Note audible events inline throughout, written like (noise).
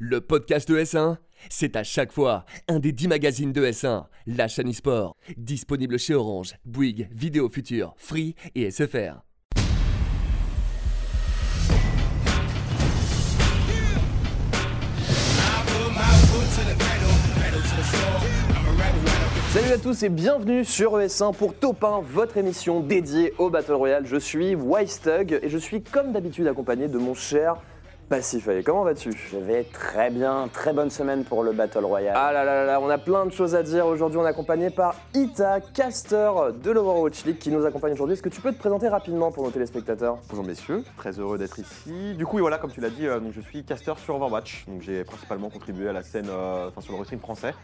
le podcast de S1, c'est à chaque fois un des 10 magazines de S1, la chaîne e-sport, disponible chez Orange, Bouygues, Vidéo Future, Free et SFR. Salut à tous et bienvenue sur ES1 pour Top 1, votre émission dédiée au Battle Royale. Je suis Wystug et je suis comme d'habitude accompagné de mon cher Passif. Allez, comment vas-tu? Je vais très bien, très bonne semaine pour le Battle Royale. Ah là là là là, on a plein de choses à dire. Aujourd'hui, on est accompagné par Ita, caster de l'Overwatch League qui nous accompagne aujourd'hui. Est-ce que tu peux te présenter rapidement pour nos téléspectateurs? Bonjour messieurs, très heureux d'être ici. Du coup, et voilà, comme tu l'as dit, euh, donc je suis caster sur Overwatch. Donc j'ai principalement contribué à la scène, euh, enfin sur le rostring français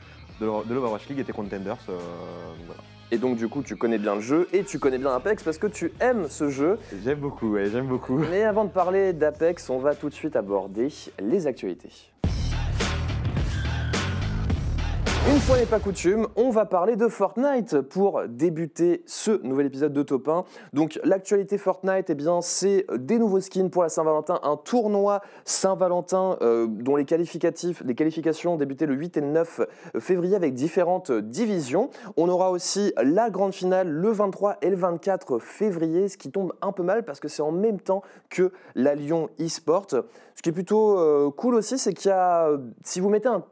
de l'O- de l'Overwatch League et des Contenders. euh, donc voilà. Et donc, du coup, tu connais bien le jeu et tu connais bien Apex parce que tu aimes ce jeu. J'aime beaucoup, ouais, j'aime beaucoup. Mais avant de parler d'Apex, on va tout de suite aborder les actualités. Une fois n'est pas coutume, on va parler de Fortnite pour débuter ce nouvel épisode de Top 1. Donc l'actualité Fortnite, eh bien, c'est des nouveaux skins pour la Saint-Valentin, un tournoi Saint-Valentin euh, dont les qualificatifs, les qualifications ont débuté le 8 et le 9 février avec différentes divisions. On aura aussi la grande finale le 23 et le 24 février, ce qui tombe un peu mal parce que c'est en même temps que la Lyon eSport. Ce qui est plutôt euh, cool aussi, c'est qu'il y a, si vous mettez un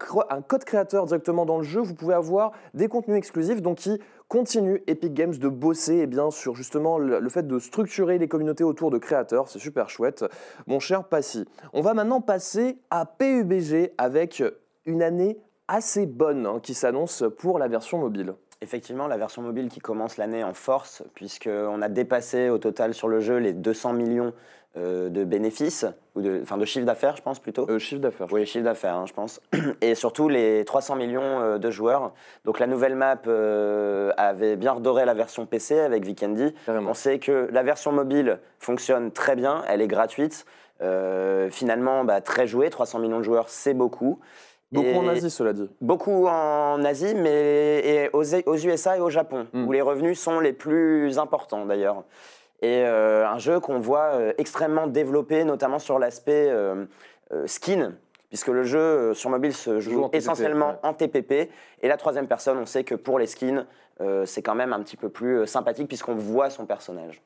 code créateur directement dans le jeu, vous pouvez avoir des contenus exclusifs, donc qui continue Epic Games de bosser eh bien, sur justement le, le fait de structurer les communautés autour de créateurs. C'est super chouette. Mon cher Passy, on va maintenant passer à PUBG avec une année assez bonne hein, qui s'annonce pour la version mobile. Effectivement, la version mobile qui commence l'année en force, puisqu'on a dépassé au total sur le jeu les 200 millions euh, de bénéfices, ou de, enfin de chiffre d'affaires, je pense plutôt. Euh, chiffre d'affaires. Oui, chiffre d'affaires, hein, je pense. Et surtout les 300 millions euh, de joueurs. Donc la nouvelle map avait bien redoré la version PC avec Vikendi. Carrément. On sait que la version mobile fonctionne très bien, elle est gratuite. Finalement, bah, très jouée, 300 millions de joueurs, c'est beaucoup. Beaucoup en Asie, cela dit. Beaucoup en Asie, mais et aux, aux USA et au Japon, Mm. où les revenus sont les plus importants d'ailleurs. Et euh, un jeu qu'on voit euh, extrêmement développé, notamment sur l'aspect euh, skin, puisque le jeu sur mobile se Joue joue en TPP, essentiellement ouais. en TPP. Et la troisième personne, on sait que pour les skins, c'est quand même un petit peu plus sympathique, puisqu'on voit son personnage.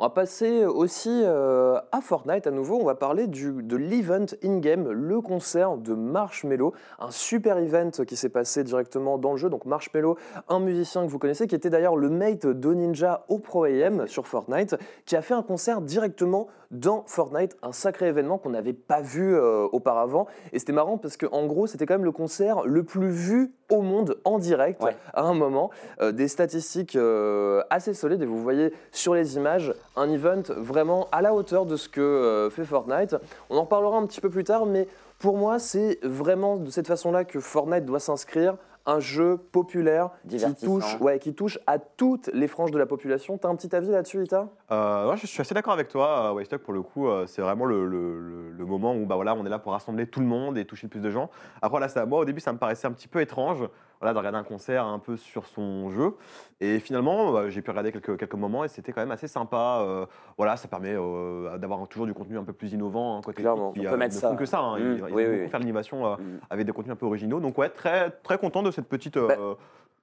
On va passer aussi euh, à Fortnite à nouveau. On va parler de l'event in-game, le concert de Marshmello, un super event qui s'est passé directement dans le jeu. Donc Marshmello, un musicien que vous connaissez, qui était d'ailleurs le mate de Ninja au Pro AM sur Fortnite, qui a fait un concert directement dans Fortnite, un sacré événement qu'on n'avait pas vu euh, auparavant. Et c'était marrant parce qu'en gros, c'était quand même le concert le plus vu au monde en direct Ouais. à un moment. Euh, des statistiques euh, assez solides et vous voyez sur les images un event vraiment à la hauteur de ce que euh, fait Fortnite. On en reparlera un petit peu plus tard, mais pour moi, c'est vraiment de cette façon-là que Fortnite doit s'inscrire. Un jeu populaire qui touche, ouais, qui touche à toutes les franges de la population. T'as un petit avis là-dessus, Ita? Euh, ouais, je suis assez d'accord avec toi, euh, Waystock, pour le coup, euh, c'est vraiment le, le- le- le moment où bah, voilà, on est là pour rassembler tout le monde et toucher le plus de gens. Après, là, ça, moi, au début, ça me paraissait un petit peu étrange voilà, de regarder un concert un peu sur son jeu. Et finalement, bah, j'ai pu regarder quelques, quelques moments et c'était quand même assez sympa. euh, voilà, ça permet euh, d'avoir toujours du contenu un peu plus innovant. hein, côté Clairement. qui, On euh, peut mettre ne ça. que ça. hein, Mmh, ils, ils oui, faire l'innovation euh, Mm. avec des contenus un peu originaux. Donc, ouais, très, très content de cette petite. euh, Bah,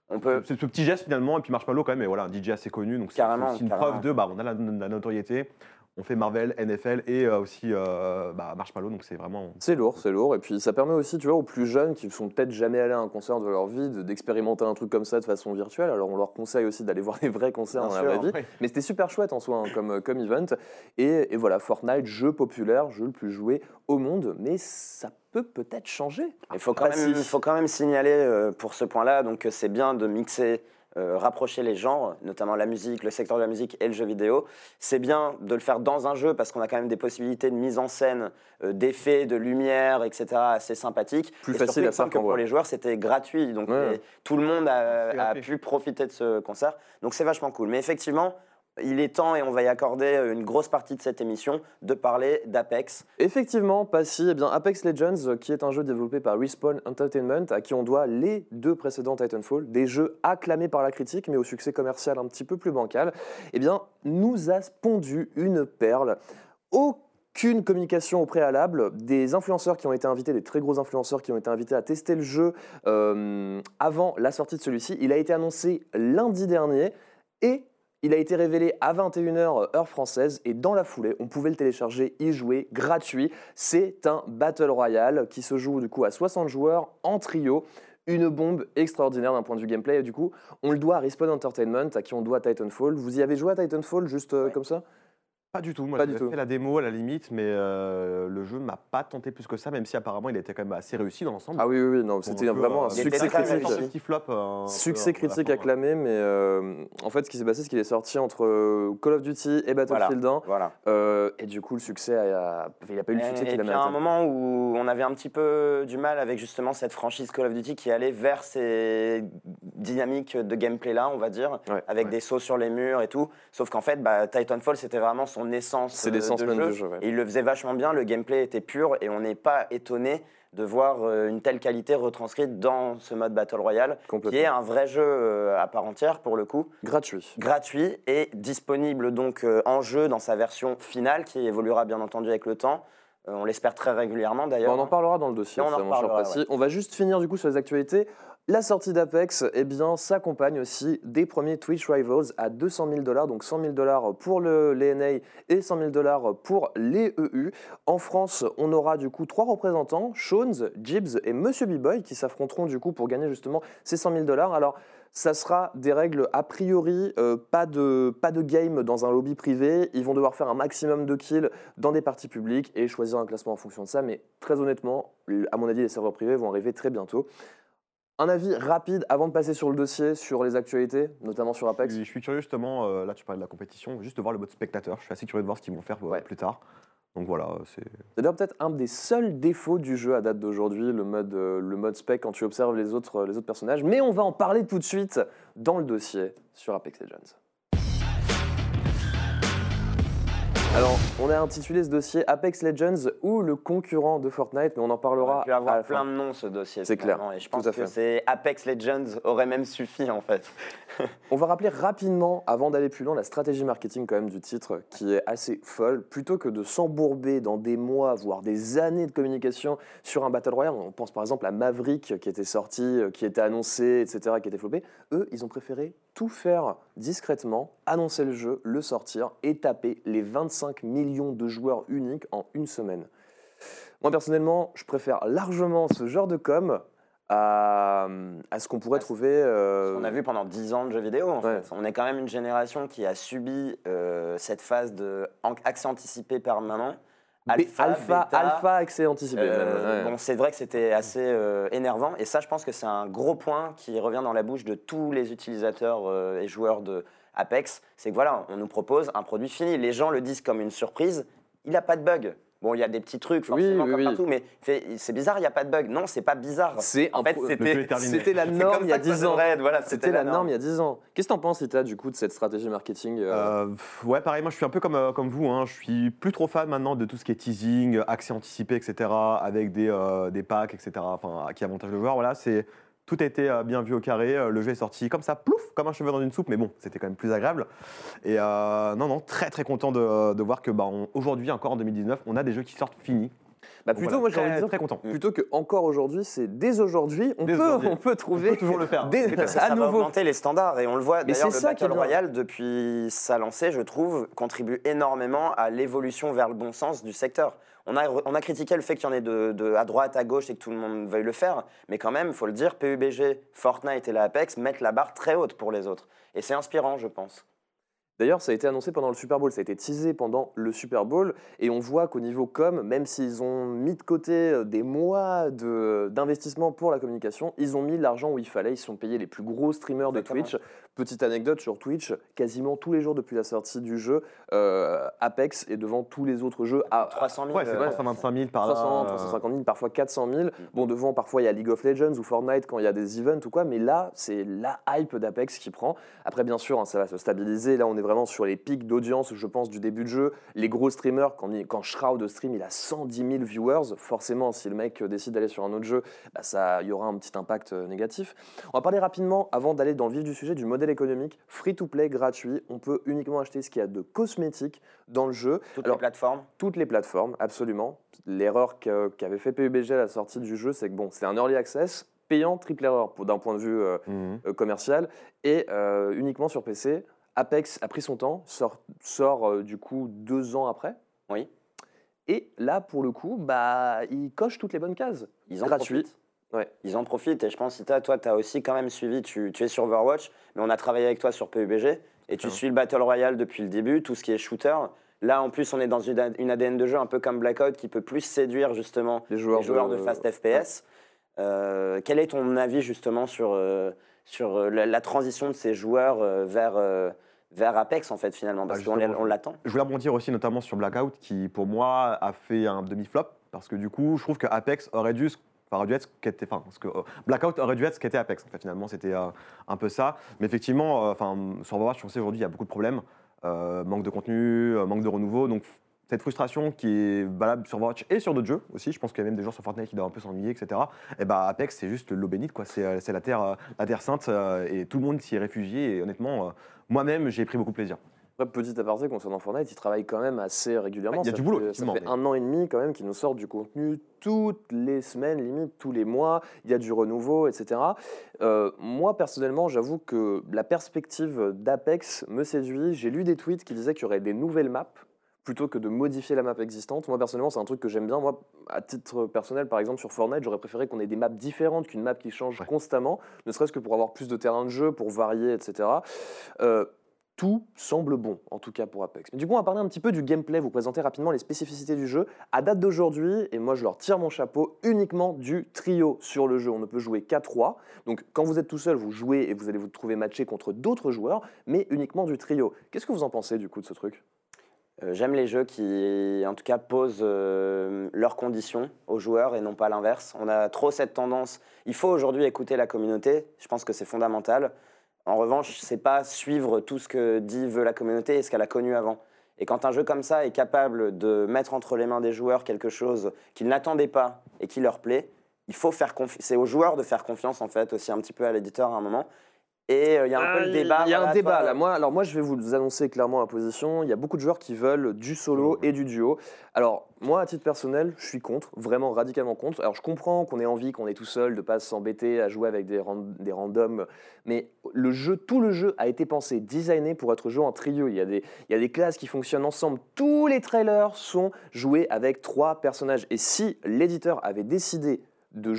On peut, ce, ce petit geste finalement, et puis Marshmallow quand même, et voilà, un DJ assez connu, donc c'est une preuve de, bah, on a la, la notoriété, on fait Marvel, NFL et euh, aussi euh, bah, Marshmallow, donc c'est vraiment... C'est lourd, c'est lourd. Et puis ça permet aussi, tu vois, aux plus jeunes qui sont peut-être jamais allés à un concert de leur vie, de- d'expérimenter un truc comme ça de façon virtuelle. Alors on leur conseille aussi d'aller (laughs) voir des vrais concerts Bien dans la vraie vie. Mais c'était super chouette en soi hein, comme, comme event. Et, et voilà, Fortnite, jeu populaire, jeu le plus joué au monde. Mais ça peut peut-être changer. Il faut quand, même, faut quand même signaler euh, pour ce point-là donc que c'est bien de mixer, euh, rapprocher les genres, notamment la musique, le secteur de la musique et le jeu vidéo. C'est bien de le faire dans un jeu parce qu'on a quand même des possibilités de mise en scène, euh, d'effets, de lumière, etc. assez sympathiques. Plus Et facile surtout, à faire que pour les joueurs, c'était gratuit. Donc Ouais. les- tout le monde a, pu profiter de ce concert. Donc c'est vachement cool. Mais effectivement, il est temps, et on va y accorder euh, une grosse partie de cette émission, de parler d'Apex. Effectivement, Passy, eh bien Apex Legends, euh, qui est un jeu développé par Respawn Entertainment, à qui on doit les deux précédents Titanfall, des jeux acclamés par la critique, mais au succès commercial un petit peu plus bancal, eh bien, nous a pondu une perle. Au qu'une communication au préalable, des influenceurs qui ont été invités, des très gros influenceurs qui ont été invités à tester le jeu euh, avant la sortie de celui-ci. Il a été annoncé lundi dernier et il a été révélé à 21h heure française et dans la foulée, on pouvait le télécharger, y jouer gratuit. C'est un Battle Royale qui se joue du coup à 60 joueurs en trio. Une bombe extraordinaire d'un point de vue gameplay et du coup, on le doit à Respawn Entertainment, à qui on doit Titanfall. Vous y avez joué à Titanfall juste euh, Ouais. comme ça? Pas du tout, moi Pas j'ai du tout. fait la démo à la limite, mais euh, le jeu m'a pas tenté plus que ça, même si apparemment il était quand même assez réussi dans l'ensemble. Ah oui, oui, oui, non, c'était un vraiment euh, un il était succès critique. Un petit flop. euh, un peu, Succès euh, critique acclamé, mais euh, en fait, ce qui s'est passé, c'est qu'il est sorti entre euh, Call of Duty et Battlefield 1. Voilà. euh, et du coup, le succès, a, il n'a pas eu le succès qu'il a puis à un mérité. moment où on avait un petit peu du mal avec justement cette franchise Call of Duty qui allait vers ces dynamiques de gameplay là, on va dire, Ouais, avec ouais. des sauts sur les murs et tout. Sauf qu'en fait, bah, Titanfall c'était vraiment son essence. C'est euh, l'essence de même jeu. du jeu. ouais. Et il le faisait vachement bien, le gameplay était pur et on n'est pas étonné de voir euh, une telle qualité retranscrite dans ce mode Battle Royale, qui est un vrai jeu euh, à part entière pour le coup, Gratuit. gratuit et disponible donc euh, en jeu dans sa version finale, qui évoluera bien entendu avec le temps. Euh, on l'espère très régulièrement d'ailleurs. on en parlera dans le dossier, On en reparlera, Passy. On va juste finir du coup sur les actualités. La sortie d'Apex, eh s'accompagne aussi des premiers Twitch Rivals à 200 000 dollars, donc 100 000 dollars pour le l'ENA et 100 000 dollars pour les EU. En France, on aura du coup trois représentants, Shones, Gibbs et Monsieur B-Boy, qui s'affronteront du coup pour gagner justement ces 100 000 dollars. Alors, ça sera des règles a priori, euh, pas, de, pas de game dans un lobby privé. Ils vont devoir faire un maximum de kills dans des parties publiques et choisir un classement en fonction de ça. Mais très honnêtement, à mon avis, les serveurs privés vont arriver très bientôt. Un avis rapide avant de passer sur le dossier, sur les actualités, notamment sur Je Apex. suis, je suis curieux justement, euh, là tu parlais de la compétition, juste de voir le mode spectateur. Je suis assez curieux de voir ce qu'ils vont faire euh, Ouais. plus tard. Donc voilà, c'est. C'est d'ailleurs peut-être un des seuls défauts du jeu à date d'aujourd'hui, le mode, euh, le mode spec quand tu observes les autres, les autres personnages. Mais on va en parler tout de suite dans le dossier sur Apex Legends. Alors, on a intitulé ce dossier Apex Legends ou le concurrent de Fortnite, mais on en parlera aurait pu à avoir fin. plein de noms ce dossier. C'est clair, Et je tout pense à que fait. c'est Apex Legends aurait même suffi en fait. (laughs) On va rappeler rapidement, avant d'aller plus loin, la stratégie marketing quand même du titre qui est assez folle. Plutôt que de s'embourber dans des mois, voire des années de communication sur un Battle Royale, on pense par exemple à Maverick qui était sorti, euh, qui était annoncé, etc., qui était flopé. Eux, ils ont préféré tout faire discrètement, annoncer le jeu, le sortir et taper les 25 millions de joueurs uniques en une semaine. Moi personnellement, je préfère largement ce genre de com à, à ce qu'on pourrait À ce- trouver. euh, On a vu pendant 10 ans de jeux vidéo. En Ouais. fait. On est quand même une génération qui a subi euh, cette phase de accès anticipé permanent. Alpha, bêta, alpha, accès anticipé. Euh, ouais. Bon, c'est vrai que c'était assez euh, énervant et ça, je pense que c'est un gros point qui revient dans la bouche de tous les utilisateurs euh, et joueurs de Apex. C'est que voilà, on nous propose un produit fini. Les gens le disent comme une surprise. Il n'a pas de bug. Bon, il y a des petits trucs forcément oui, comme oui. partout, mais c'est bizarre, il n'y a pas de bug. Non, c'est pas bizarre. C'est En fait, c'était- la norme il y a ça que ça 10 ans. Voilà, C'était la norme il y a 10 ans. Qu'est-ce que t'en penses, Ita, du coup, de cette stratégie marketing euh, Euh, ouais, pareil, moi je suis un peu comme, euh, comme vous. hein. Je suis plus trop fan maintenant de tout ce qui est teasing, accès anticipé, etc. Avec des, des packs, etc. Enfin, qui avantage le joueur. Voilà, c'est tout été euh, bien vu au carré. Euh, Le jeu est sorti comme ça, plouf, comme un cheveu dans une soupe. Mais bon, c'était quand même plus agréable. Et euh, non, non, très très content de, de voir que bah, aujourd'hui, encore en 2019, on a des jeux qui sortent finis. Bah plutôt, voilà, moi j'ai envie de dire, très content. plutôt que encore aujourd'hui, c'est dès aujourd'hui, on, Dès peut, aujourd'hui. on peut trouver On peut toujours le faire. des- Mais parce que à ça va nouveau. augmenter les standards et on le voit. Mais D'ailleurs, c'est le Battle. Royale, depuis sa lancée, je trouve, contribue énormément à l'évolution vers le bon sens du secteur. On a, on a critiqué le fait qu'il y en ait de, de- à droite, à gauche et que tout le monde veuille le faire, mais quand même, il faut le dire, PUBG, Fortnite et la Apex mettent la barre très haute pour les autres. Et c'est inspirant, je pense. D'ailleurs, ça a été annoncé pendant le Super Bowl, ça a été teasé pendant le Super Bowl, et on voit qu'au niveau com, même s'ils ont mis de côté euh, des mois de- d'investissement pour la communication, ils ont mis l'argent où il fallait, ils se sont payés les plus gros streamers de. Twitch. Petite anecdote sur Twitch, quasiment tous les jours depuis la sortie du jeu, euh, Apex est devant tous les autres jeux à, 300 000. Ouais, c'est euh, 325 000 par là. 300, euh, 350 000, parfois 400 000. Bon, devant, parfois, il y a League of Legends ou Fortnite quand il y a des events ou quoi, mais là, c'est la hype d'Apex qui prend. Après, bien sûr, hein, ça va se stabiliser. Là, on est vraiment sur les pics d'audience, je pense, du début de jeu. Les gros streamers, quand, il- quand Shroud stream, il a 110 000 viewers. Forcément, si le mec euh, décide d'aller sur un autre jeu, bah, ça, il y aura un petit impact euh, négatif. On va parler rapidement, avant d'aller dans le vif du sujet, du modèle économique. Free-to-play, gratuit. On peut uniquement acheter ce qu'il y a de cosmétique dans le jeu. Toutes Alors, les plateformes. toutes les plateformes, absolument. L'erreur qu'avait fait PUBG à la sortie du jeu, c'est que bon, c'était un early access payant, triple erreur d'un point de vue euh, Mhm. commercial et euh, uniquement sur PC. Apex a pris son temps, sort, sort euh, du coup deux ans après. Oui. Et là, pour le coup, bah, il coche toutes les bonnes cases. Ils en Gratuit. profitent. Ouais. Ils en profitent. Et je pense, Ita, toi, tu as aussi quand même suivi, tu, tu es sur Overwatch, mais on a travaillé avec toi sur PUBG, et tu suis le Battle Royale depuis le début, tout ce qui est shooter. Là, en plus, on est dans une, ADN de jeu un peu comme Blackout qui peut plus séduire justement Les joueurs, les joueurs de, fast FPS. Euh, quel est ton avis justement sur, euh, sur euh, la, la transition de ces joueurs euh, vers, euh, vers Apex en fait finalement Parce Bah, qu'on l'attend. Je voulais rebondir aussi notamment sur Blackout qui pour moi a fait un demi-flop parce que du coup je trouve que Apex aurait dû, enfin, aurait dû être ce qu'était, enfin, parce que euh, Blackout aurait dû être ce qu'était Apex. En fait, finalement c'était euh, un peu ça. Mais effectivement, euh, enfin sur Overwatch, on sait aujourd'hui il y a beaucoup de problèmes, Euh, manque de contenu, euh, manque de renouveau, donc cette frustration qui est valable sur Overwatch et sur d'autres jeux aussi, je pense qu'il y a même des gens sur Fortnite qui doivent un peu s'ennuyer, etc. Et bah Apex c'est juste l'eau bénite, quoi. C'est, euh, c'est la terre, euh, la terre sainte euh, et tout le monde s'y est réfugié. Et honnêtement, moi-même j'ai pris beaucoup de plaisir. Après, petit aparté concernant Fortnite, ils travaillent quand même assez régulièrement. Ouais, il y a Ça du boulot, fait- Ça fait mais- un an et demi quand même qu'ils nous sortent du contenu toutes les semaines, limite tous les mois. Il y a du renouveau, etc. Euh, moi, personnellement, j'avoue que la perspective d'Apex me séduit. J'ai lu des tweets qui disaient qu'il y aurait des nouvelles maps plutôt que de modifier la map existante. Moi, personnellement, c'est un truc que j'aime bien. Moi, à titre personnel, par exemple, sur Fortnite, j'aurais préféré qu'on ait des maps différentes qu'une map qui change Ouais. constamment, ne serait-ce que pour avoir plus de terrain de jeu, pour varier, etc. Euh, tout semble bon, en tout cas pour Apex. Mais du coup, on va parler un petit peu du gameplay, vous présenter rapidement les spécificités du jeu. À date d'aujourd'hui, et moi je leur tire mon chapeau, uniquement du trio sur le jeu. On ne peut jouer qu'à 3. Donc quand vous êtes tout seul, vous jouez et vous allez vous trouver matché contre d'autres joueurs, mais uniquement du trio. Qu'est-ce que vous en pensez du coup de ce truc? J'aime les jeux qui, en tout cas, posent euh, leurs conditions aux joueurs et non pas l'inverse. On a trop cette tendance. Il faut aujourd'hui écouter la communauté. Je pense que c'est fondamental. En revanche, c'est pas suivre tout ce que dit veut la communauté et ce qu'elle a connu avant. Et quand un jeu comme ça est capable de mettre entre les mains des joueurs quelque chose qu'ils n'attendaient pas et qui leur plaît, il faut faire confiance. C'est aux joueurs de faire confiance en fait aussi un petit peu à l'éditeur à un moment. Et euh, il y a un peu le débat. Il y a voilà, un débat toi, là. Moi, alors moi, je vais vous annoncer clairement ma position. Il y a beaucoup de joueurs qui veulent du solo et du duo. Alors moi, à titre personnel, je suis contre, vraiment radicalement contre. Alors je comprends qu'on ait envie, qu'on est tout seul, de pas s'embêter à jouer avec des, ran- des randoms, mais le jeu, tout le jeu a été pensé, designé pour être joué en trio. Il y a des, il y a des classes qui fonctionnent ensemble. Tous les trailers sont joués avec trois personnages. Et si l'éditeur avait décidé de,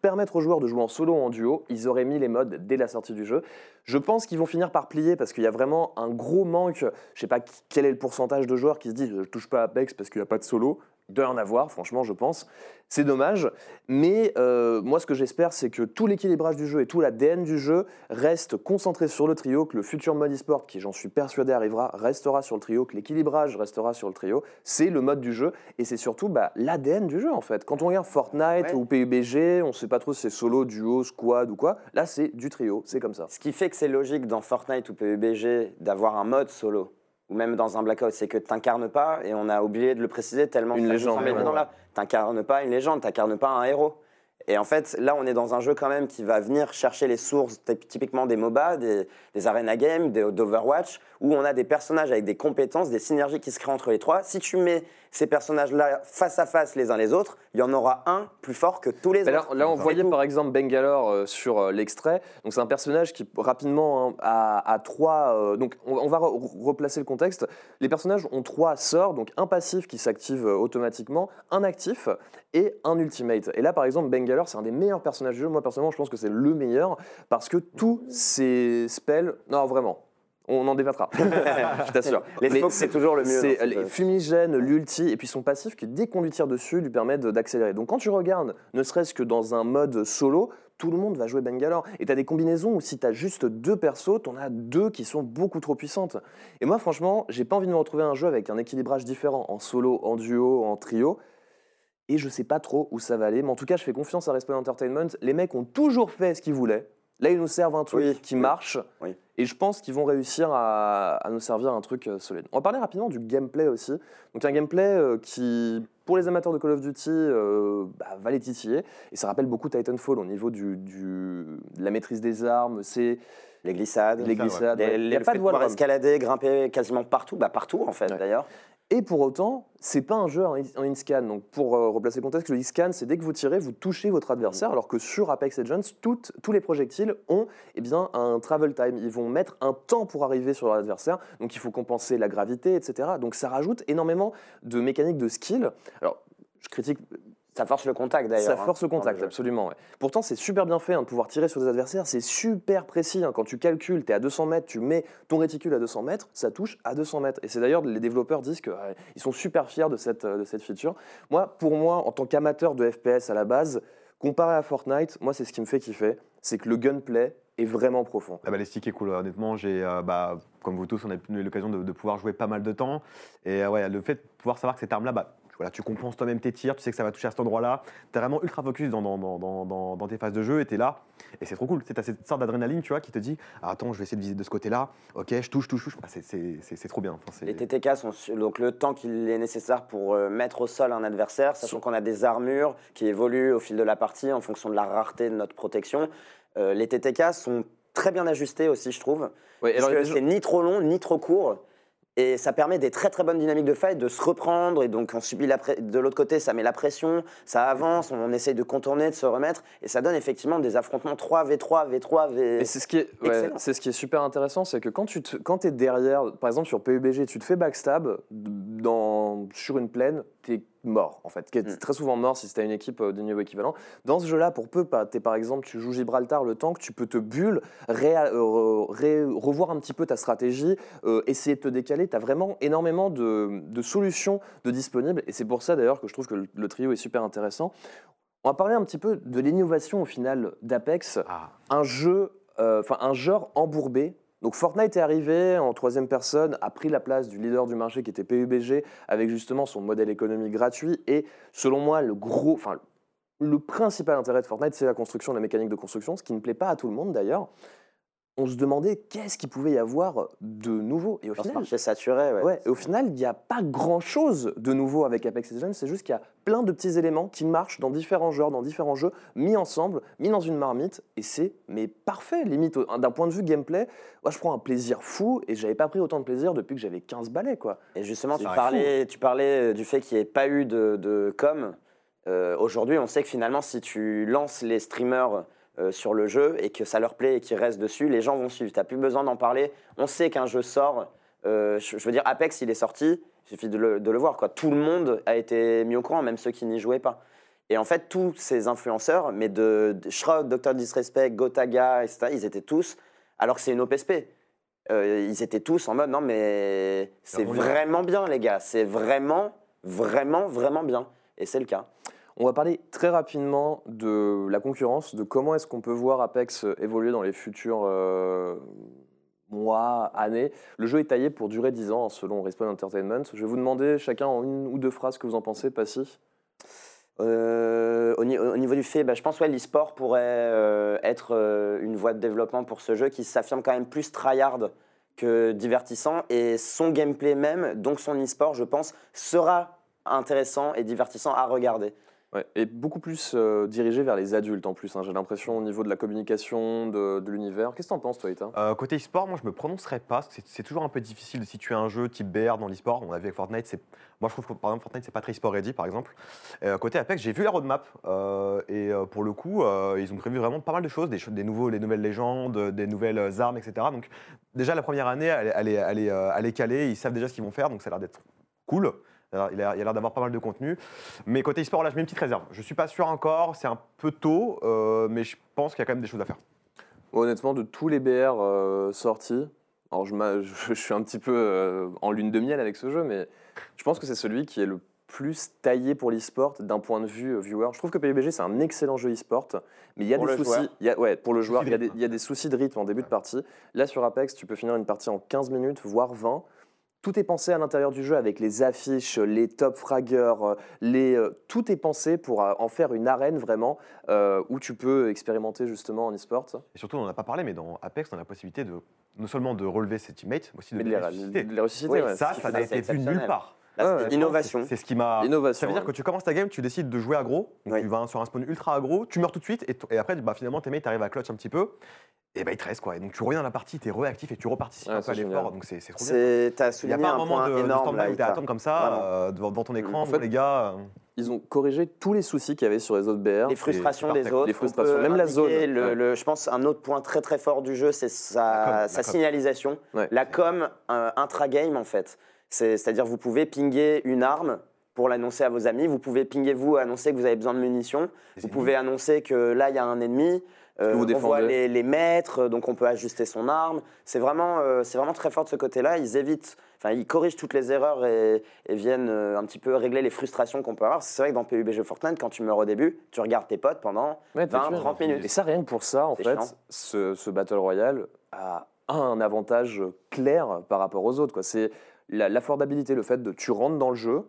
permettre aux joueurs de jouer en solo ou en duo, ils auraient mis les modes dès la sortie du jeu. Je pense qu'ils vont finir par plier parce qu'il y a vraiment un gros manque. Je sais pas quel est le pourcentage de joueurs qui se disent je touche pas Apex parce qu'il n'y a pas de solo. Doit en avoir, franchement, je pense. C'est dommage. Mais euh, moi, ce que j'espère, c'est que tout l'équilibrage du jeu et tout l'ADN du jeu reste concentré sur le trio, que le futur mode e-sport, qui j'en suis persuadé arrivera, restera sur le trio, que l'équilibrage restera sur le trio. C'est le mode du jeu et c'est surtout bah, l'ADN du jeu en fait. Quand on regarde Fortnite Ouais. ou PUBG, on sait pas trop si c'est solo, duo, squad ou quoi. Là, c'est du trio, c'est comme ça. Ce qui fait que c'est logique dans Fortnite ou PUBG d'avoir un mode solo, ou même dans un Blackout, c'est que tu n'incarnes pas, et on a oublié de le préciser tellement Une légende, ouais. évident là, t'incarnes pas une légende, t'incarnes pas un héros. Et en fait, là, on est dans un jeu quand même qui va venir chercher les sources typ- typiquement des MOBA, des, des Arena Games, des- d'Overwatch, où on a des personnages avec des compétences, des synergies qui se créent entre les trois. Si tu mets ces personnages-là face à face les uns les autres, il y en aura un plus fort que tous les Mais là, autres. là, on voyait par exemple Bangalore euh, sur euh, l'extrait. Donc, c'est un personnage qui, rapidement, hein, a, a trois. euh, donc, on, on va re- replacer le contexte. Les personnages ont trois sorts. Donc, un passif qui s'active euh, automatiquement, un actif et un ultimate. Et là, par exemple, Bangalore, c'est un des meilleurs personnages du jeu. Moi, personnellement, je pense que c'est le meilleur parce que tous ces spells. Non, vraiment. On en débattra, (laughs) je t'assure. Les smokes, c'est toujours le mieux. c'est ce les fumigènes, l'ulti, et puis son passif qui, dès qu'on lui tire dessus, lui permet d'accélérer. Donc quand tu regardes, ne serait-ce que dans un mode solo, tout le monde va jouer Bangalore. Et tu as des combinaisons où si tu as juste deux persos, tu en as deux qui sont beaucoup trop puissantes. Et moi, franchement, j'ai pas envie de me retrouver un jeu avec un équilibrage différent, en solo, en duo, en trio. Et je sais pas trop où ça va aller, mais en tout cas, je fais confiance à Respawn Entertainment. Les mecs ont toujours fait ce qu'ils voulaient. Là, ils nous servent un truc Oui, qui oui. marche. Oui. Et je pense qu'ils vont réussir à, à nous servir un truc euh, solide. On va parler rapidement du gameplay aussi. Donc un gameplay euh, qui, pour les amateurs de Call of Duty, euh, bah, va les titiller. Et ça rappelle beaucoup Titanfall au niveau du, du- de la maîtrise des armes. C'est Les glissades. les ouais. glissades. Les- ouais. les- Il n'y a pas fait de pouvoir escalader, grimper quasiment partout, bah partout en fait Ouais. d'ailleurs. Et pour autant, c'est pas un jeu en in- en in-scan. Donc pour euh, replacer le contexte, le in-scan, c'est dès que vous tirez, vous touchez votre adversaire, alors que sur Apex Legends, tous les projectiles ont eh bien, un travel time. Ils vont mettre un temps pour arriver sur leur adversaire, donc il faut compenser la gravité, etc. Donc ça rajoute énormément de mécaniques de skill. Alors, je critique Ça force le contact d'ailleurs. ça hein, force le contact, absolument. ouais. Pourtant, c'est super bien fait hein, de pouvoir tirer sur des adversaires. C'est super précis. hein. Quand tu calcules, tu es à 200 mètres, tu mets ton réticule à 200 mètres, ça touche à 200 mètres. Et c'est d'ailleurs, les développeurs disent qu'ils sont super fiers de cette, euh, de cette feature. Moi, pour moi, en tant qu'amateur de FPS à la base, comparé à Fortnite, moi, c'est ce qui me fait kiffer. C'est que le gunplay est vraiment profond. La balistique est cool, honnêtement. J'ai, euh, bah, comme vous tous, on a eu l'occasion de, de pouvoir jouer pas mal de temps. Et euh, ouais, le fait de pouvoir savoir que cette arme-là, bah, voilà, tu compenses toi-même tes tirs, tu sais que ça va toucher à cet endroit-là. Tu es vraiment ultra focus dans, dans, dans, dans, dans- dans tes phases de jeu et tu es là. Et c'est trop cool. Tu as cette sorte d'adrénaline, tu vois, qui te dit ah, Attends, je vais essayer de viser de ce côté-là. Ok, je touche, touche, touche. Ah, c'est- c'est c'est- c'est trop bien. Enfin, c'est- Les TTK sont donc le temps qu'il est nécessaire pour euh, mettre au sol un adversaire, sachant qu'on a des armures qui évoluent au fil de la partie en fonction de la rareté de notre protection. Euh, les TTK sont très bien ajustés aussi, je trouve. Ouais, Parce alors, que c'est ni trop long, ni trop court. Et ça permet des très très bonnes dynamiques de fight, de se reprendre. Et donc on subit la de l'autre côté, ça met la pression, ça avance, on essaye de contourner, de se remettre. Et ça donne effectivement des affrontements 3v3, v3, v... Et c'est ce qui est, ouais, Excellent. c'est ce qui est super intéressant, c'est que quand tu te- quand es derrière, par exemple sur PUBG, tu te fais backstab dans, sur une plaine, tu es mort en fait. T'es Mm. très souvent mort si c'était une équipe euh, de niveau équivalent. Dans ce jeu-là, pour peu, t'es par exemple, tu joues Gibraltar, le tank, tu peux te bulle, ré- euh, ré- revoir un petit peu ta stratégie, euh, essayer de te décaler. Tu as vraiment énormément de, de solutions de disponibles et c'est pour ça d'ailleurs que je trouve que le, le trio est super intéressant. On va parler un petit peu de l'innovation au final d'Apex Ah, un jeu, euh, enfin un genre embourbé. Donc Fortnite est arrivé en troisième personne, a pris la place du leader du marché qui était PUBG avec justement son modèle économique gratuit et selon moi le gros, enfin le principal intérêt de Fortnite c'est la construction, la mécanique de construction, ce qui ne plaît pas à tout le monde d'ailleurs. On se demandait qu'est-ce qu'il pouvait y avoir de nouveau et au Dans final, marché saturé, ouais. Ouais, et au final, il n'y a pas grand-chose de nouveau avec Apex Legends, c'est juste qu'il y a plein de petits éléments qui marchent dans différents genres, dans différents jeux, mis ensemble, mis dans une marmite, et c'est mais parfait, limite, d'un point de vue gameplay, moi je prends un plaisir fou, et j'avais pas pris autant de plaisir depuis que j'avais 15 balais, quoi. Et justement, tu parlais, tu parlais du fait qu'il n'y ait pas eu de, de com. Euh, Aujourd'hui, on sait que finalement, si tu lances les streamers euh, sur le jeu et que ça leur plaît et qu'ils restent dessus, les gens vont suivre. Tu n'as plus besoin d'en parler. On sait qu'un jeu sort. Euh, je, je veux dire, Apex, il est sorti. Il suffit de le, de le voir. Quoi. Tout le monde a été mis au courant, même ceux qui n'y jouaient pas. Et en fait, tous ces influenceurs, mais de, de Shroud, Dr. Disrespect, Gotaga, etc., ils étaient tous, alors que c'est une OPSP. Euh, ils étaient tous en mode non mais c'est vraiment bien les gars, c'est vraiment vraiment vraiment bien et c'est le cas. On va parler très rapidement de la concurrence, de comment est-ce qu'on peut voir Apex évoluer dans les futurs euh, mois, années. Le jeu est taillé pour durer 10 ans, hein, selon Respawn Entertainment. Je vais vous demander chacun en une ou deux phrases ce que vous en pensez, Passy. Euh, au, ni- au niveau du fait, bah, je pense que l'e-sport pourrait euh, être une voie de développement pour ce jeu qui s'affirme quand même plus tryhard que divertissant et son gameplay même, donc son e-sport, je pense, sera intéressant et divertissant à regarder. Et beaucoup plus euh, dirigé vers les adultes en plus, hein, j'ai l'impression, au niveau de la communication, de, l'univers. Qu'est-ce que t'en penses, toi, Euh, côté e-sport, moi je me prononcerai pas, c'est- toujours un peu difficile de situer un jeu type BR dans l'e-sport. On a vu avec Fortnite, c'est moi je trouve que par exemple Fortnite c'est pas très e-sport ready par exemple. Euh, côté Apex, j'ai vu la roadmap euh, et pour le coup ils ont prévu vraiment pas mal de choses, des, nouveaux, les nouvelles légendes, des nouvelles armes, etc. Donc déjà la première année elle est calée, ils savent déjà ce qu'ils vont faire, donc ça a l'air d'être cool. Il a l'air d'avoir pas mal de contenu. Mais côté e-sport, là, je mets une petite réserve. Je suis pas sûr encore, c'est un peu tôt, euh, mais je pense qu'il y a quand même des choses à faire. Honnêtement, de tous les BR euh, sortis, alors je, m'a- je- (laughs) je suis un petit peu euh, en lune de miel avec ce jeu, mais je pense que c'est celui qui est le plus taillé pour l'e-sport d'un point de vue viewer. Je trouve que PUBG c'est un excellent jeu e-sport, mais il y a Pour des soucis. Y a, ouais, pour le joueur, Soucis il y, a de des, rythme. il y a des soucis de rythme en début de partie. Là sur Apex, tu peux finir une partie en 15 minutes, voire 20. Tout est pensé à l'intérieur du jeu avec les affiches, les top fraggers, euh, les, euh, tout est pensé pour euh, en faire une arène vraiment euh, où tu peux expérimenter justement en e-sport. Et surtout, on n'en a pas parlé, mais dans Apex, on a la possibilité de non seulement de relever ses teammates, mais aussi de Mais les les, les ressusciter, Oui, ouais. Ça, ça n'a été vu nulle part. Là, Ouais, c'est ouais. innovation. C'est ce qui m'a. Innovation. Ça veut dire ouais. que tu commences ta game, tu décides de jouer aggro, donc Oui. tu vas sur un spawn ultra aggro, tu meurs tout de suite, et, après, bah, finalement, tes mates arrivent à clutch un petit peu, et bah, ils te restent quoi. Et donc tu reviens dans la partie, tu es réactif et tu reparticipes Ouais, un peu c'est à l'effort, donc c'est c'est trop bien. Il n'y a pas un un moment point de, stand-by là, où tu Ita. attends comme ça, euh, devant, devant ton écran, En bon, fait, les gars. euh, Ils ont corrigé tous les soucis qu'il y avait sur les autres BR. Les frustrations des autres. Les on frustrations, peut même la zone. Le, Ouais. le- je pense un autre point très très fort du jeu, c'est La com, sa, la sa com. signalisation. Ouais. La com euh, intra-game en fait. C'est- C'est-à-dire vous pouvez pinguer une arme pour l'annoncer à vos amis. Vous pouvez pinguer vous, annoncer que vous avez besoin de munitions. les Vous pouvez annoncer que là, il y a un ennemi. Euh, vous on voit les, les maîtres, donc on peut ajuster son arme. C'est vraiment, euh, c'est vraiment très fort de ce côté-là. Ils évitent, enfin, ils corrigent toutes les erreurs et, et viennent euh, un petit peu régler les frustrations qu'on peut avoir. C'est vrai que dans PUBG Fortnite, quand tu meurs au début, tu regardes tes potes pendant Ouais, t'es 20, tué. 30 minutes. Et ça, rien que pour ça, en fait, ce, ce Battle Royale a un avantage clair par rapport aux autres. quoi. C'est l'affordabilité, le fait de tu rentres dans le jeu,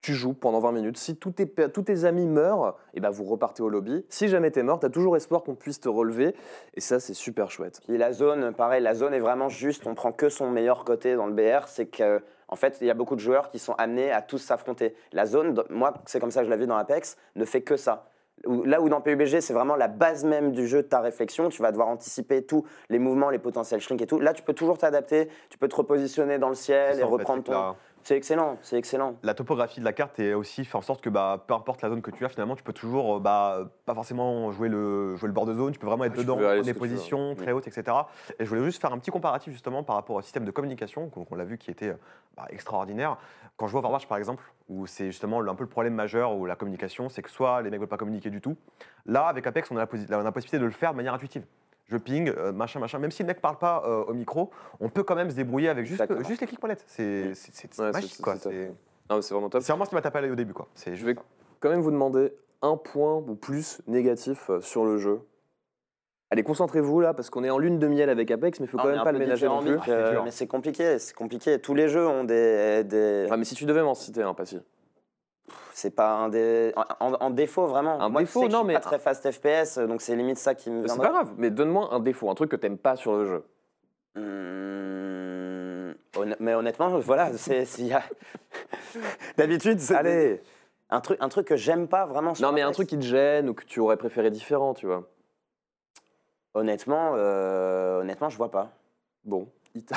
tu joues pendant 20 minutes. Si tous tes, amis meurent, et ben vous repartez au lobby. Si jamais t'es mort, t'as toujours espoir qu'on puisse te relever. Et ça, c'est super chouette. Puis la zone, pareil, la zone est vraiment juste. On prend que son meilleur côté dans le BR. C'est que, en fait, il y a beaucoup de joueurs qui sont amenés à tous s'affronter. La zone, moi, c'est comme ça que je la vis dans Apex, ne fait que ça. Là où dans PUBG, c'est vraiment la base même du jeu de ta réflexion. Tu vas devoir anticiper tous les mouvements, les potentiels shrink et tout. Là, tu peux toujours t'adapter. Tu peux te repositionner dans le ciel et reprendre ton. C'est excellent, c'est excellent. La topographie de la carte est aussi fait en sorte que bah, peu importe la zone que tu as, finalement, tu peux toujours euh, bah, pas forcément jouer le, jouer le bord de zone, tu peux vraiment être tu dedans, prendre des positions très hautes, etc. Et je voulais juste faire un petit comparatif justement par rapport au système de communication, qu'on l'a vu qui était bah, extraordinaire. Quand je vois Overwatch par exemple, où c'est justement un peu le problème majeur où la communication, c'est que soit les mecs veulent pas communiquer du tout. Là, avec Apex, on a la, posi- on a la possibilité de le faire de manière intuitive. Je ping, euh, machin, machin. Même si le mec parle pas euh, au micro, on peut quand même se débrouiller avec juste, D'accord. juste les clics poinettes. C'est c'est- c'est- c'est Ouais, magique, c'est- quoi. c'est vraiment top. c'est vraiment ce qui m'a tapé à l'œil au début, quoi. C'est Je vais ça. quand même vous demander un point ou plus négatif euh, sur le jeu. Allez, concentrez-vous là, parce qu'on est en lune de miel avec Apex, mais il faut Ah, quand même pas le ménager non plus. euh, mais c'est compliqué, c'est compliqué. Tous les jeux ont des, des- Ah, mais si tu devais m'en citer un, Passy. C'est pas un des. En, en défaut, vraiment. Un Moi, tu défaut, sais que non, je suis mais- pas très fast FPS, donc c'est limite ça qui me. C'est pas grave, mais donne-moi un défaut, un truc que t'aimes pas sur le jeu. Hum, honn- Mais honnêtement, voilà, (laughs) c'est. s'il y a- (laughs) D'habitude, c'est. Allez Un truc, un truc que j'aime pas vraiment. sur Non, mais un truc qui te gêne ou que tu aurais préféré différent, tu vois. Honnêtement, euh, honnêtement, je vois pas. Bon, Ita?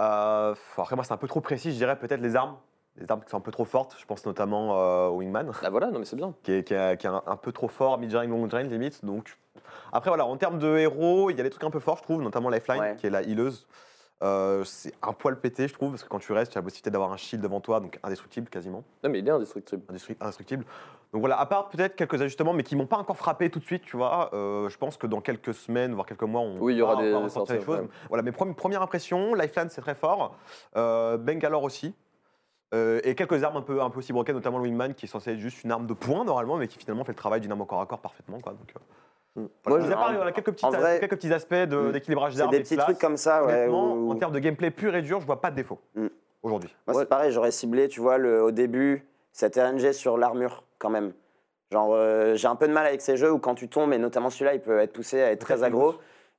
Euh, après, moi, c'est un peu trop précis, je dirais peut-être les armes. Les armes qui sont un peu trop fortes. Je pense notamment euh, au Wingman, Ah voilà, non mais c'est bien. qui est, qui est- qui est un, un peu trop fort, mid-range, long-range limite. Donc, après, voilà, en termes de héros, il y a des trucs un peu forts, je trouve, notamment Lifeline, Ouais. qui est la healeuse. Euh, c'est un poil pété, je trouve, parce que quand tu restes, tu as la possibilité d'avoir un shield devant toi, donc indestructible quasiment. Non mais il est indestructible. Indestru- indestructible. Donc voilà, à part peut-être quelques ajustements, mais qui m'ont pas encore frappé tout de suite, tu vois. euh, je pense que dans quelques semaines, voire quelques mois, on Oui, il y aura des sorties, des choses. Voilà, mes premi- premières impressions, Lifeline c'est très fort, euh, Bangalore aussi. Euh, et quelques armes un peu, un peu aussi broken, notamment le Wingman qui est censé être juste une arme de poing normalement, mais qui finalement fait le travail d'une arme au corps à corps parfaitement. Quoi. Donc, euh, Mm. voilà. Moi, en- quelques petits, en vrai- quelques petits aspects de- Mm. d'équilibrage C'est d'armes. des et de petits trucs comme ça, ouais. Où- en termes de gameplay pur et dur, je vois pas de défaut Mm. aujourd'hui. Moi, Ouais. c'est pareil, j'aurais ciblé, tu vois, le, au début, cette RNG sur l'armure, quand même. Genre, euh, j'ai un peu de mal avec ces jeux où quand tu tombes, et notamment celui-là, il peut être poussé à être très Très aggro.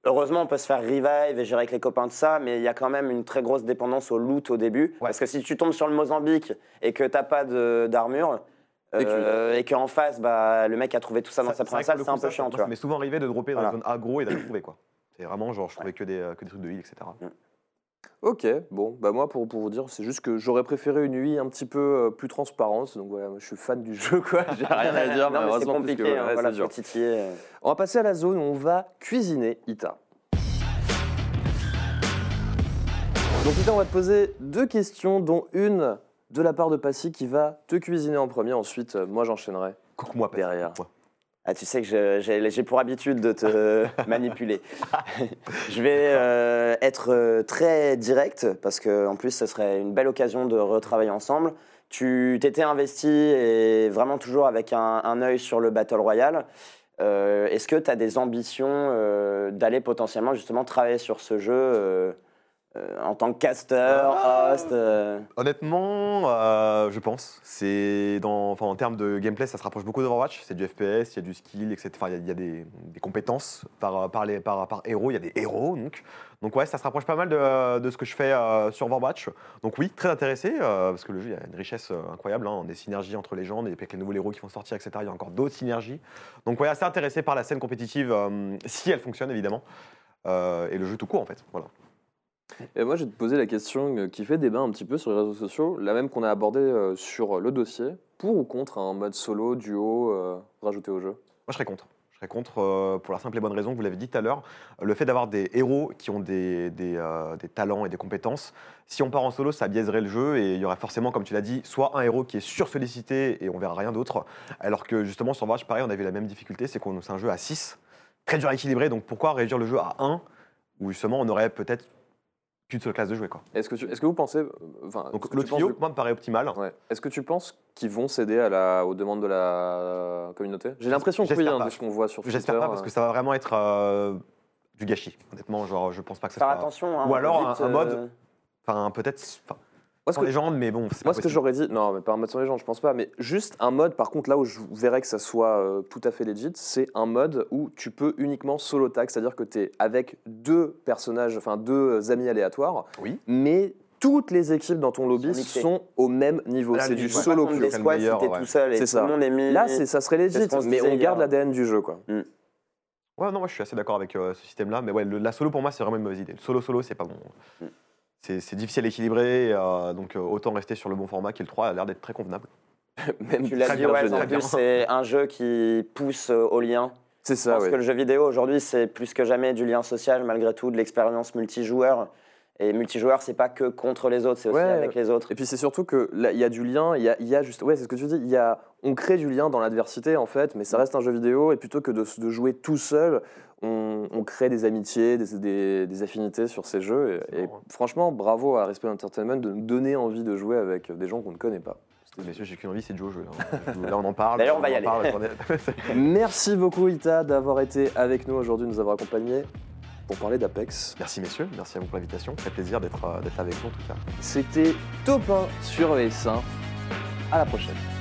Heureusement, on peut se faire revive et gérer avec les copains de ça, mais il y a quand même une très grosse dépendance au loot au début. Parce que si tu tombes sur le Mozambique et que t'as pas d'armure, euh, et qu'en face, bah, le mec a trouvé tout ça dans Ça- sa première salle, c'est un peu chiant, tu Ça vois. m'est souvent arrivé de dropper dans Voilà. les zones aggro et d'aller trouver quoi. C'est vraiment genre, je trouvais que, des, que des trucs de heal, etc. Ok, bon, bah moi pour, pour vous dire, c'est juste que j'aurais préféré une UI un petit peu euh, plus transparente. Donc voilà, moi, je suis fan du (laughs) jeu, quoi. J'ai (laughs) rien à dire, non, mais c'est compliqué, puisque, hein, ouais, voilà, c'est dur. faut titiller. On va passer à la zone où on va cuisiner Ita. Donc Ita, on va te poser deux questions, dont une de la part de Passy qui va te cuisiner en premier. Ensuite, euh, moi j'enchaînerai. Coucou-moi. Derrière. Ah, tu sais que j'ai pour habitude de te (laughs) manipuler. (laughs) je vais euh, être euh, très direct parce que en plus, ce serait une belle occasion de retravailler ensemble. Tu t'étais investi et vraiment toujours avec un, un œil sur le Battle Royale. Euh, Est-ce que tu as des ambitions euh, d'aller potentiellement justement travailler sur ce jeu euh, en tant que casteur, Ah. host euh, Honnêtement, euh, je pense. C'est dans, enfin, en termes de gameplay, ça se rapproche beaucoup d'Overwatch. C'est du FPS, il y a du skill, etc. Enfin, il y a- il y a, des, des compétences par, par, les, par, par héros. Il y a des héros, donc. Donc ouais, ça se rapproche pas mal de, de ce que je fais euh, sur Overwatch. Donc oui, très intéressé, euh, parce que le jeu, il y a une richesse euh, incroyable, hein, des synergies entre les gens, et puis avec les nouveaux héros qui vont sortir, etc. Il y a encore d'autres synergies. Donc ouais, assez intéressé par la scène compétitive, euh, si elle fonctionne évidemment. Euh, et le jeu tout court en fait. Voilà. Et moi, je vais te poser la question euh, qui fait débat un petit peu sur les réseaux sociaux, la même qu'on a abordée euh, sur le dossier. Pour ou contre un mode solo, duo, euh, rajouté au jeu? Moi, je serais contre. Je serais contre euh, pour la simple et bonne raison que vous l'avez dit tout à l'heure, le fait d'avoir des héros qui ont des, euh, des talents et des compétences. Si on part en solo, ça biaiserait le jeu et il y aurait forcément, comme tu l'as dit, soit un héros qui est sursollicité et on verra rien d'autre, alors que justement sur Overwatch, pareil, on avait la même difficulté, c'est qu'on c'est un jeu à 6, très dur à équilibrer, donc pourquoi réduire le jeu à 1 où justement on aurait peut-être qu'une seule classe de jouer quoi. Est-ce que, tu- est-ce que vous pensez. Enfin, Donc le tu penses trio, du- moi, me paraît optimal. Ouais. Est-ce que tu penses qu'ils vont céder à la, aux demandes de la communauté? J'ai l'impression que oui, J'espère hein, pas. vu ce qu'on voit sur Twitter. J'espère pas parce euh. que ça va vraiment être euh, du gâchis. Honnêtement, genre, je pense pas que ça Faire sera... attention. hein, Ou alors un- mode euh, Enfin, peut-être... Moi, ce sans que- légende, mais bon, c'est pas Moi, ce que possible. j'aurais dit, non, mais pas un mode sans légende, je pense pas, mais juste un mode, par contre, là où je verrais que ça soit euh, tout à fait legit, c'est un mode où tu peux uniquement solo tag, c'est-à-dire que tu es avec deux personnages, enfin deux amis aléatoires, Oui. mais toutes les équipes dans ton lobby Sont au même niveau. C'est du solo queue. C'est tout seul et C'est tout ça. le monde est mis. Là, c'est- ça serait se mais on garde hier. l'ADN du jeu, quoi. Ouais, non, moi, je suis assez d'accord avec euh, ce système-là. Mais ouais, le- la solo, pour moi, c'est vraiment une mauvaise idée. Le solo-solo, c'est pas bon. Mm. C'est difficile à équilibrer, euh, donc euh, autant rester sur le bon format qui est le 3, a l'air d'être très convenable. (laughs) Même Tu l'as dit, ouais, en plus, c'est un jeu qui pousse euh, au lien. C'est ça, ouais. que le jeu vidéo aujourd'hui, c'est plus que jamais du lien social, malgré tout, de l'expérience multijoueur. Et multijoueur, c'est pas que contre les autres, c'est aussi Ouais. avec les autres. Et puis c'est surtout que il y a du lien, il y a, il y a juste, ouais, c'est ce que tu dis, il y a, on crée du lien dans l'adversité en fait, mais ça reste un jeu vidéo et plutôt que de, de jouer tout seul, on, on crée des amitiés, des, des- des affinités sur ces jeux. Et, et marrant. franchement, bravo à Respect Entertainment de nous donner envie de jouer avec des gens qu'on ne connaît pas. Messieurs, j'ai qu'une envie, c'est de jouer au jeu. hein. Là, on en parle. D'ailleurs, on va y aller. parle. (laughs) Merci beaucoup Ita d'avoir été avec nous aujourd'hui, de nous avoir accompagnés pour parler d'Apex. merci, messieurs. Merci à vous pour l'invitation. Fait plaisir d'être euh, d'être avec vous, en tout cas. C'était Top 1 sur ES1. À la prochaine.